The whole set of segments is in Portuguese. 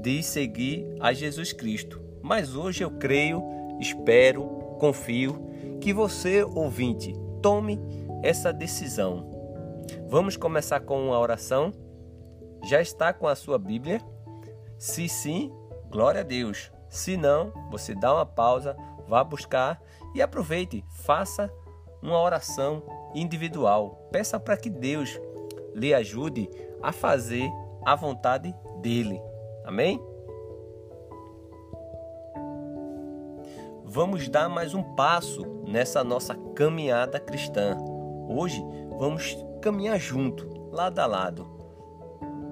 de seguir a Jesus Cristo. Mas hoje eu creio, espero, confio que você, ouvinte, tome essa decisão. Vamos começar com uma oração? Já está com a sua Bíblia? Se sim, glória a Deus. Se não, você dá uma pausa, vá buscar e aproveite, faça uma oração individual. Peça para que Deus lhe ajude a fazer a vontade dele. Amém? Vamos dar mais um passo nessa nossa caminhada cristã. Hoje vamos caminhar junto, lado a lado.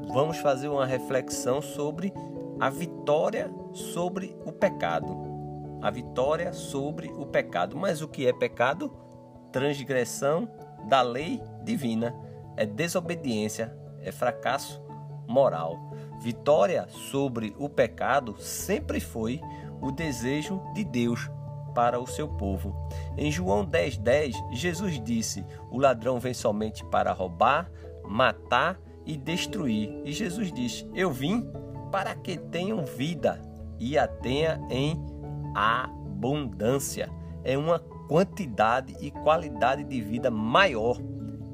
Vamos fazer uma reflexão sobre a vitória sobre o pecado. A vitória sobre o pecado. Mas o que é pecado? Transgressão da lei divina. É desobediência, é fracasso moral. Vitória sobre o pecado sempre foi o desejo de Deus para o seu povo. Em João 10,10, 10, Jesus disse: O ladrão vem somente para roubar, matar e destruir. E Jesus diz: Eu vim para que tenham vida e a tenha em abundância. É uma quantidade e qualidade de vida maior.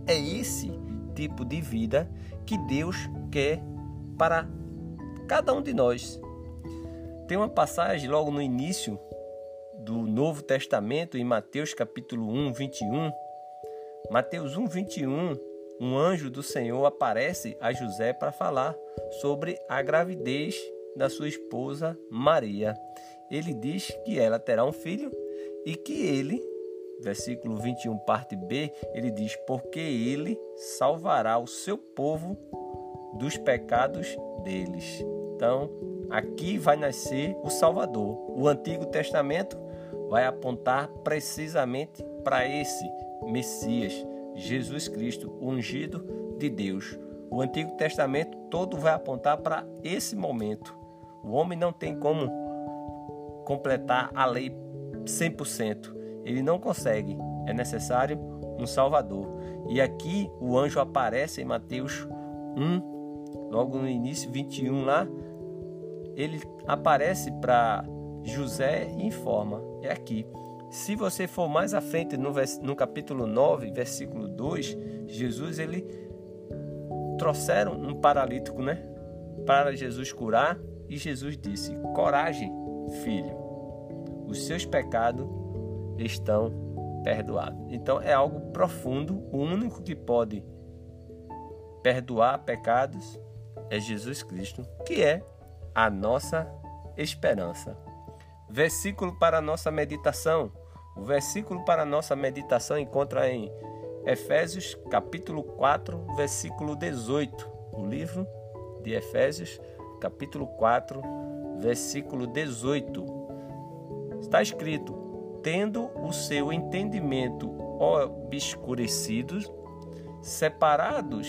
É esse tipo de vida que Deus quer para cada um de nós. Tem uma passagem logo no início do Novo Testamento, em Mateus capítulo 1, 21. Mateus 1, 21, um anjo do Senhor aparece a José para falar sobre a gravidez da sua esposa Maria. Ele diz que ela terá um filho e que ele, versículo 21, parte B, ele diz: Porque ele salvará o seu povo dos pecados deles. Então, aqui vai nascer o Salvador. O Antigo Testamento vai apontar precisamente para esse Messias, Jesus Cristo, ungido de Deus. O Antigo Testamento todo vai apontar para esse momento. O homem não tem como completar a lei 100%. Ele não consegue. É necessário um Salvador. E aqui o anjo aparece em Mateus 1, logo no início 21 lá, ele aparece para José e informa, é aqui. Se você for mais à frente no, no capítulo 9, versículo 2, Jesus ele trouxeram um paralítico, né? Para Jesus curar, e Jesus disse: "Coragem, filho. Os seus pecados estão perdoados". Então é algo profundo, o único que pode perdoar pecados é Jesus Cristo, que é a nossa esperança. Versículo para a nossa meditação. O versículo para a nossa meditação encontra em Efésios capítulo 4, versículo 18. O livro de Efésios, capítulo 4, versículo 18. Está escrito: tendo o seu entendimento obscurecido, separados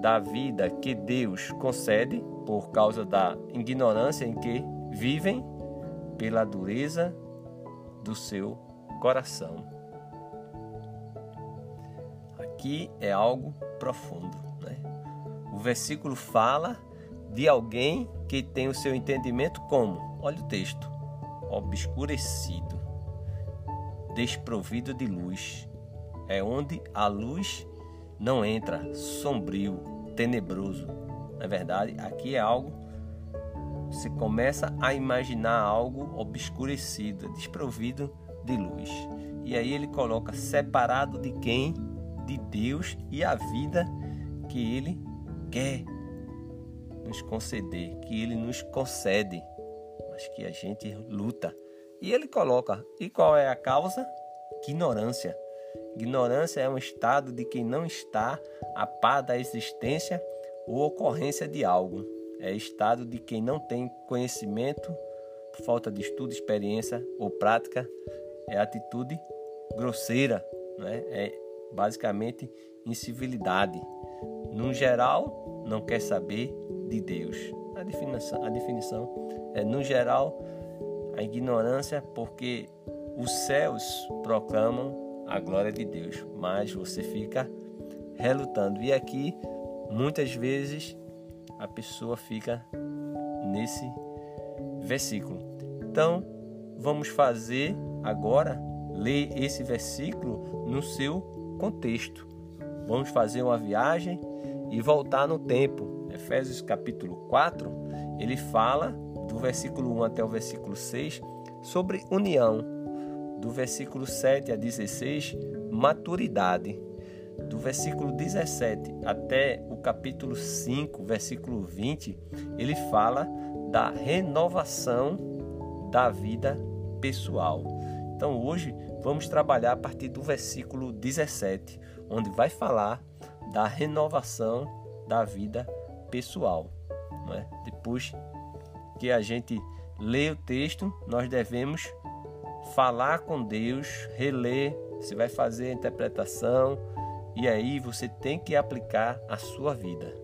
da vida que Deus concede por causa da ignorância em que vivem pela dureza do seu coração. Aqui é algo profundo. Né? O versículo fala de alguém que tem o seu entendimento como? Olha o texto: obscurecido, desprovido de luz. É onde a luz não entra sombrio, tenebroso. Na verdade, aqui é algo Você começa a imaginar algo obscurecido, desprovido de luz. E aí ele coloca separado de quem? De Deus e a vida que ele quer nos conceder, que ele nos concede, mas que a gente luta. E ele coloca, e qual é a causa? Ignorância. Ignorância é um estado de quem não está a par da existência ou ocorrência de algo. É estado de quem não tem conhecimento, falta de estudo, experiência ou prática. É atitude grosseira, né? é basicamente incivilidade. No geral, não quer saber de Deus. A definição, a definição é, no geral, a ignorância, porque os céus proclamam a glória de Deus, mas você fica relutando. E aqui, muitas vezes, a pessoa fica nesse versículo. Então, vamos fazer agora ler esse versículo no seu contexto. Vamos fazer uma viagem e voltar no tempo. Efésios capítulo 4, ele fala do versículo 1 até o versículo 6 sobre união. Do versículo 7 a 16, maturidade. Do versículo 17 até o capítulo 5, versículo 20, ele fala da renovação da vida pessoal. Então hoje vamos trabalhar a partir do versículo 17, onde vai falar da renovação da vida pessoal. É? Depois que a gente lê o texto, nós devemos falar com Deus, reler, você vai fazer a interpretação e aí você tem que aplicar a sua vida.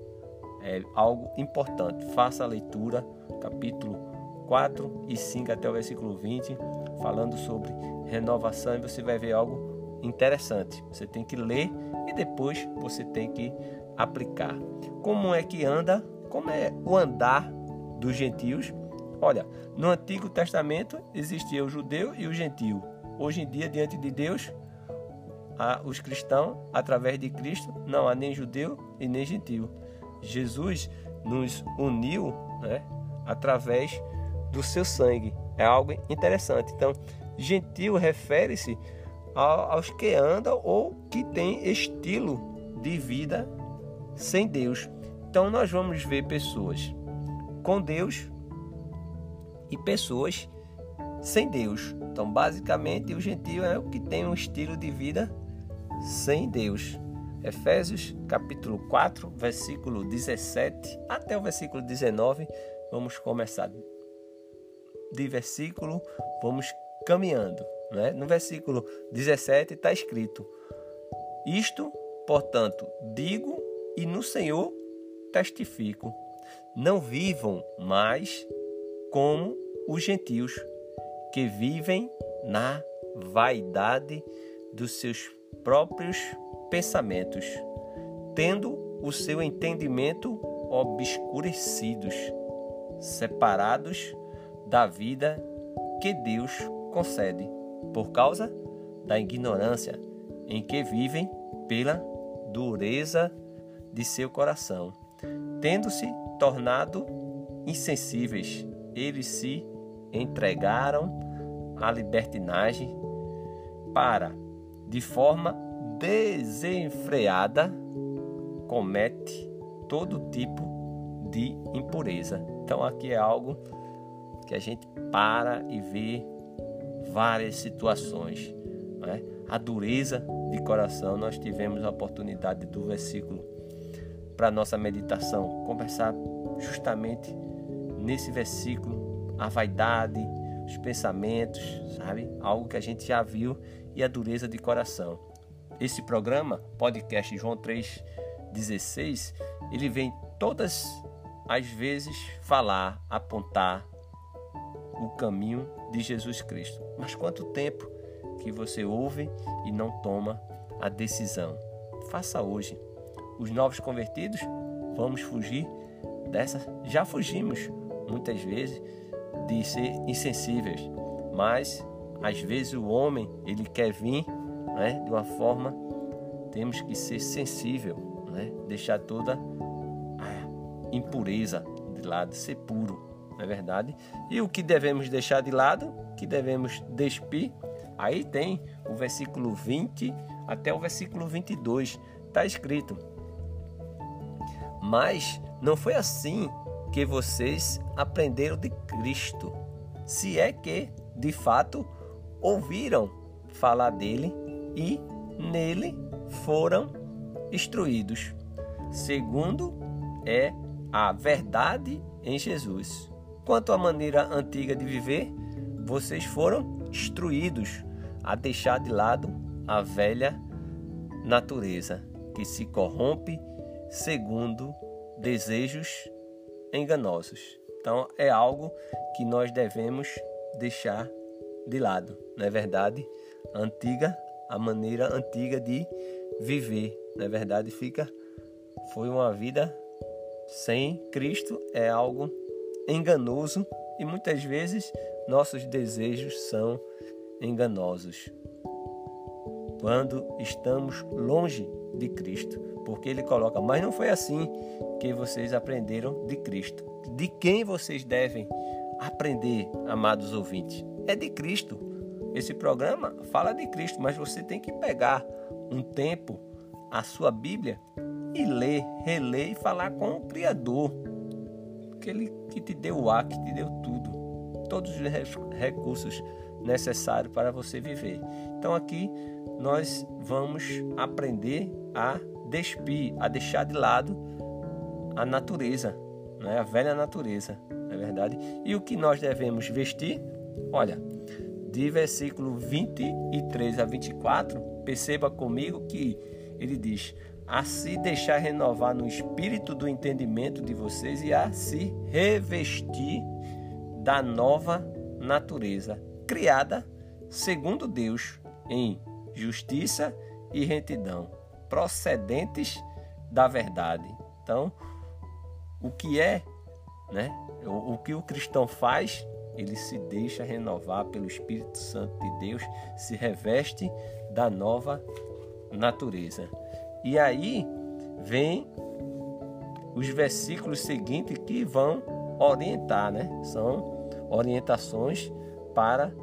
É algo importante. Faça a leitura, capítulo 4 e 5 até o versículo 20, falando sobre renovação e você vai ver algo interessante. Você tem que ler e depois você tem que aplicar. Como é que anda? Como é o andar dos gentios? Olha, no Antigo Testamento existia o judeu e o gentio. Hoje em dia, diante de Deus, os cristãos, através de Cristo, não há nem judeu e nem gentio. Jesus nos uniu né, através do seu sangue. É algo interessante. Então, gentil refere-se aos que andam ou que têm estilo de vida sem Deus. Então nós vamos ver pessoas com Deus e pessoas sem Deus. Então basicamente o gentio é o que tem um estilo de vida sem Deus. Efésios capítulo 4, versículo 17 até o versículo 19. Vamos começar de versículo, vamos caminhando. Né? No versículo 17 está escrito: Isto, portanto, digo e no Senhor testifico: não vivam mais como os gentios, que vivem na vaidade dos seus próprios pensamentos, tendo o seu entendimento obscurecidos, separados da vida que Deus concede por causa da ignorância em que vivem pela dureza de seu coração. Tendo-se tornado insensíveis, eles se entregaram à libertinagem para, de forma desenfreada, comete todo tipo de impureza. Então aqui é algo que a gente para e vê várias situações. Né? A dureza de coração, nós tivemos a oportunidade do versículo para nossa meditação, conversar justamente nesse versículo, a vaidade, os pensamentos, sabe? Algo que a gente já viu e a dureza de coração. Esse programa, podcast João 3,16, ele vem todas as vezes falar, apontar o caminho de Jesus Cristo. Mas quanto tempo que você ouve e não toma a decisão? Faça hoje. Os novos convertidos, vamos fugir dessa. Já fugimos muitas vezes de ser insensíveis, mas às vezes o homem ele quer vir né, de uma forma temos que ser sensível, né, deixar toda a impureza de lado, ser puro não é verdade? E o que devemos deixar de lado, que devemos despir, aí tem o versículo 20 até o versículo 22, está escrito: Mas não foi assim que vocês aprenderam de Cristo, se é que, de fato, ouviram falar dele e nele foram instruídos. Segundo é a verdade em Jesus. Quanto à maneira antiga de viver, vocês foram instruídos a deixar de lado a velha natureza que se corrompe segundo desejos enganosos. Então é algo que nós devemos deixar de lado, não é verdade? A antiga, a maneira antiga de viver, não é verdade? Fica foi uma vida sem Cristo é algo enganoso e muitas vezes nossos desejos são enganosos. Quando estamos longe de Cristo, porque ele coloca, mas não foi assim que vocês aprenderam de Cristo. De quem vocês devem aprender, amados ouvintes? É de Cristo. Esse programa fala de Cristo, mas você tem que pegar um tempo, a sua Bíblia, e ler, reler e falar com o Criador, aquele que te deu o ar, que te deu tudo, todos os recursos necessários para você viver. Então aqui nós vamos aprender a despir, a deixar de lado a natureza, né? a velha natureza, não é verdade? E o que nós devemos vestir? Olha, de versículo 23 a 24, perceba comigo que ele diz: a se deixar renovar no espírito do entendimento de vocês e a se revestir da nova natureza, criada segundo Deus, em justiça e retidão, procedentes da verdade. Então, o que é, né? O, o que o cristão faz, ele se deixa renovar pelo Espírito Santo de Deus, se reveste da nova natureza. E aí vem os versículos seguintes que vão orientar, né? São orientações para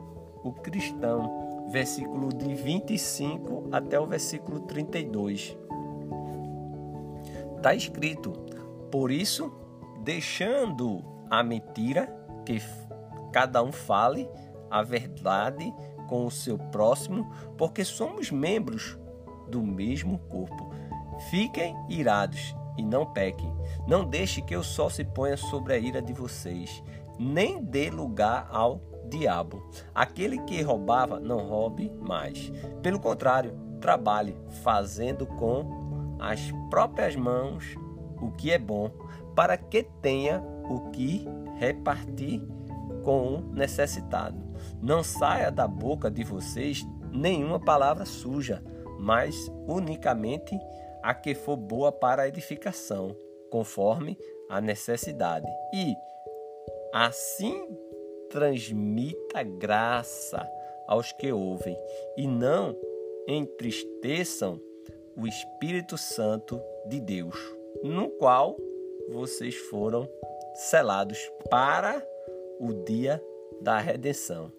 o cristão. Versículo de 25 até o versículo 32. Está escrito: Por isso, deixando a mentira, que cada um fale a verdade com o seu próximo, porque somos membros do mesmo corpo. Fiquem irados e não pequem. Não deixe que o sol se ponha sobre a ira de vocês, nem dê lugar ao diabo. Aquele que roubava, não roube mais. Pelo contrário, trabalhe, fazendo com as próprias mãos o que é bom, para que tenha o que repartir com o necessitado. Não saia da boca de vocês nenhuma palavra suja, mas unicamente a que for boa para a edificação, conforme a necessidade. E assim transmita graça aos que ouvem, e não entristeçam o Espírito Santo de Deus, no qual vocês foram selados para o dia da redenção.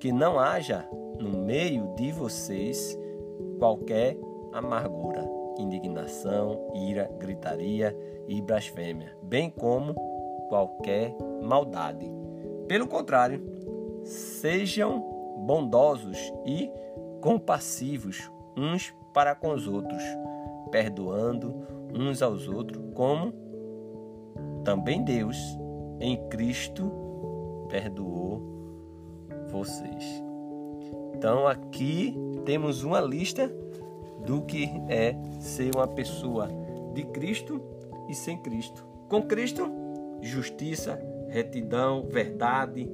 Que não haja no meio de vocês qualquer amargura indignação, ira, gritaria e blasfêmia, bem como qualquer maldade. Pelo contrário, sejam bondosos e compassivos uns para com os outros, perdoando uns aos outros, como também Deus em Cristo perdoou vocês. Então aqui temos uma lista do que é ser uma pessoa de Cristo e sem Cristo. Com Cristo, justiça, retidão, verdade,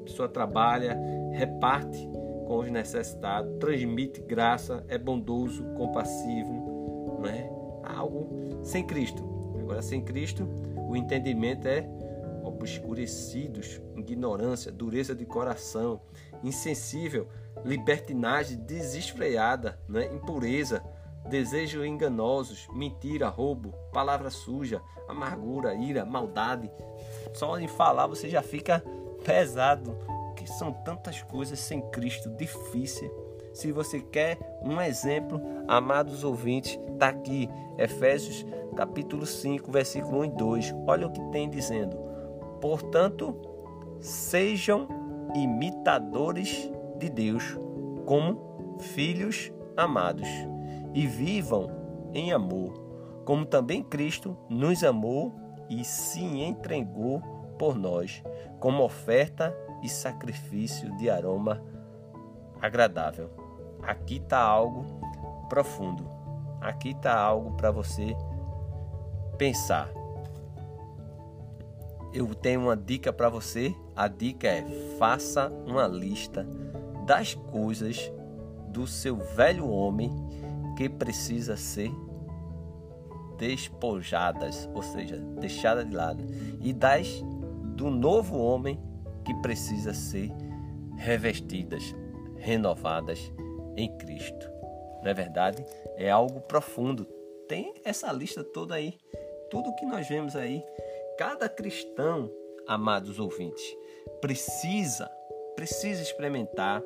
a pessoa trabalha, reparte com os necessitados, transmite graça, é bondoso, compassivo, não é? Algo sem Cristo. Agora, sem Cristo, o entendimento é obscurecidos, ignorância, dureza de coração, insensível libertinagem desesfreada, né? impureza, desejos enganosos, mentira, roubo, palavra suja, amargura, ira, maldade. Só em falar você já fica pesado, que são tantas coisas sem Cristo difícil. Se você quer um exemplo, amados ouvintes, está aqui, Efésios capítulo 5, versículo 1 e 2. Olha o que tem dizendo. Portanto, sejam imitadores de Deus, como filhos amados e vivam em amor, como também Cristo nos amou e se entregou por nós, como oferta e sacrifício de aroma agradável. Aqui está algo profundo. Aqui está algo para você pensar. Eu tenho uma dica para você. A dica é: faça uma lista das coisas do seu velho homem que precisa ser despojadas, ou seja, deixada de lado, e das do novo homem que precisa ser revestidas, renovadas em Cristo. Não é verdade? É algo profundo. Tem essa lista toda aí. Tudo que nós vemos aí, cada cristão, amados ouvintes, precisa precisa experimentar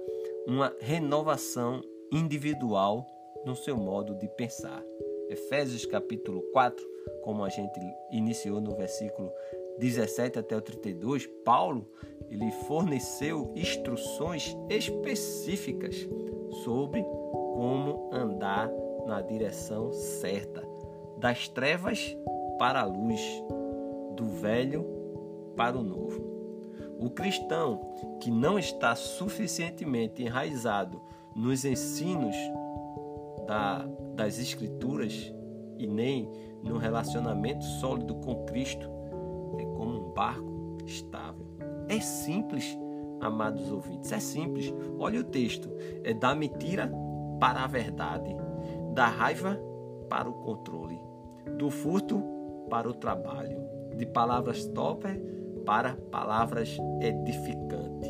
uma renovação individual no seu modo de pensar. Efésios capítulo 4, como a gente iniciou no versículo 17 até o 32, Paulo ele forneceu instruções específicas sobre como andar na direção certa, das trevas para a luz, do velho para o novo. O cristão que não está suficientemente enraizado nos ensinos da, das Escrituras e nem no relacionamento sólido com Cristo é como um barco estável. É simples, amados ouvintes, é simples. Olha o texto: é da mentira para a verdade, da raiva para o controle, do furto para o trabalho, de palavras topper para palavras edificantes,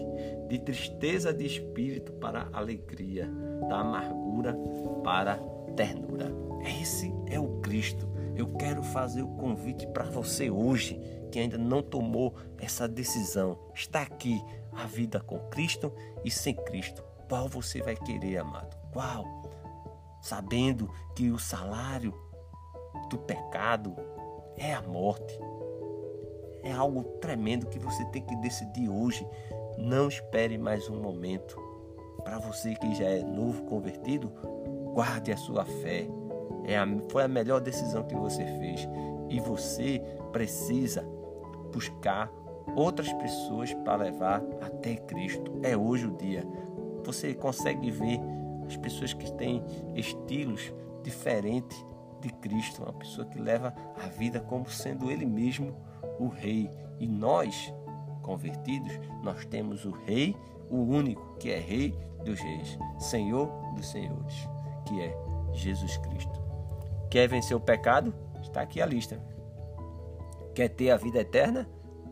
de tristeza de espírito para alegria, da amargura para ternura. Esse é o Cristo. Eu quero fazer o convite para você hoje que ainda não tomou essa decisão. Está aqui a vida com Cristo e sem Cristo. Qual você vai querer, amado? Qual? Sabendo que o salário do pecado é a morte. É algo tremendo que você tem que decidir hoje. Não espere mais um momento. Para você que já é novo convertido, guarde a sua fé. É a, foi a melhor decisão que você fez. E você precisa buscar outras pessoas para levar até Cristo. É hoje o dia. Você consegue ver as pessoas que têm estilos diferentes de Cristo, uma pessoa que leva a vida como sendo Ele mesmo o Rei. E nós, convertidos, nós temos o Rei, o único que é Rei dos Reis, Senhor dos Senhores, que é Jesus Cristo. Quer vencer o pecado? Está aqui a lista. Quer ter a vida eterna?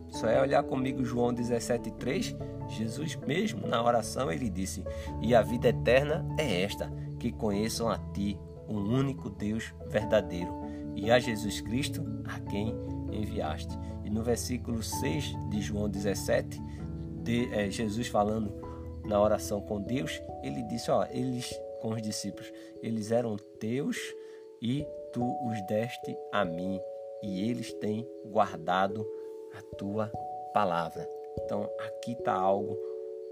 Só é olhar comigo João 17,3. Jesus mesmo, na oração, ele disse: E a vida eterna é esta, que conheçam a Ti, o único Deus verdadeiro, e a Jesus Cristo, a quem enviaste. No versículo 6 de João 17, de, é, Jesus falando na oração com Deus, ele disse: Ó, eles com os discípulos, eles eram teus e tu os deste a mim, e eles têm guardado a tua palavra. Então aqui está algo.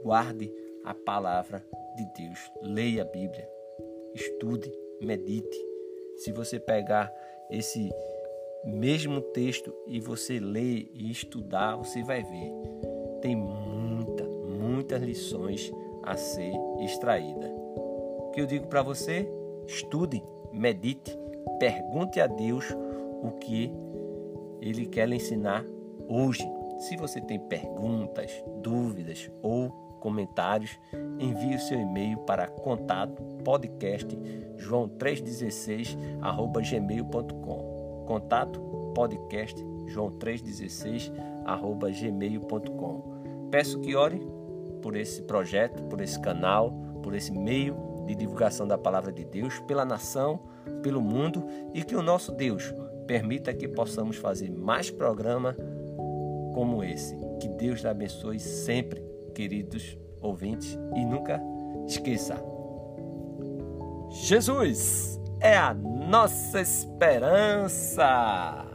Guarde a palavra de Deus. Leia a Bíblia. Estude, medite. Se você pegar esse mesmo texto e você ler e estudar, você vai ver. Tem muita, muitas lições a ser extraída. O que eu digo para você? Estude, medite, pergunte a Deus o que ele quer lhe ensinar hoje. Se você tem perguntas, dúvidas ou comentários, envie o seu e-mail para contato podcast joão316 gmail.com contato podcast joão316 gmail.com Peço que ore por esse projeto, por esse canal, por esse meio de divulgação da palavra de Deus, pela nação, pelo mundo e que o nosso Deus permita que possamos fazer mais programa como esse. Que Deus abençoe sempre, queridos ouvintes, e nunca esqueça. Jesus é a nossa esperança.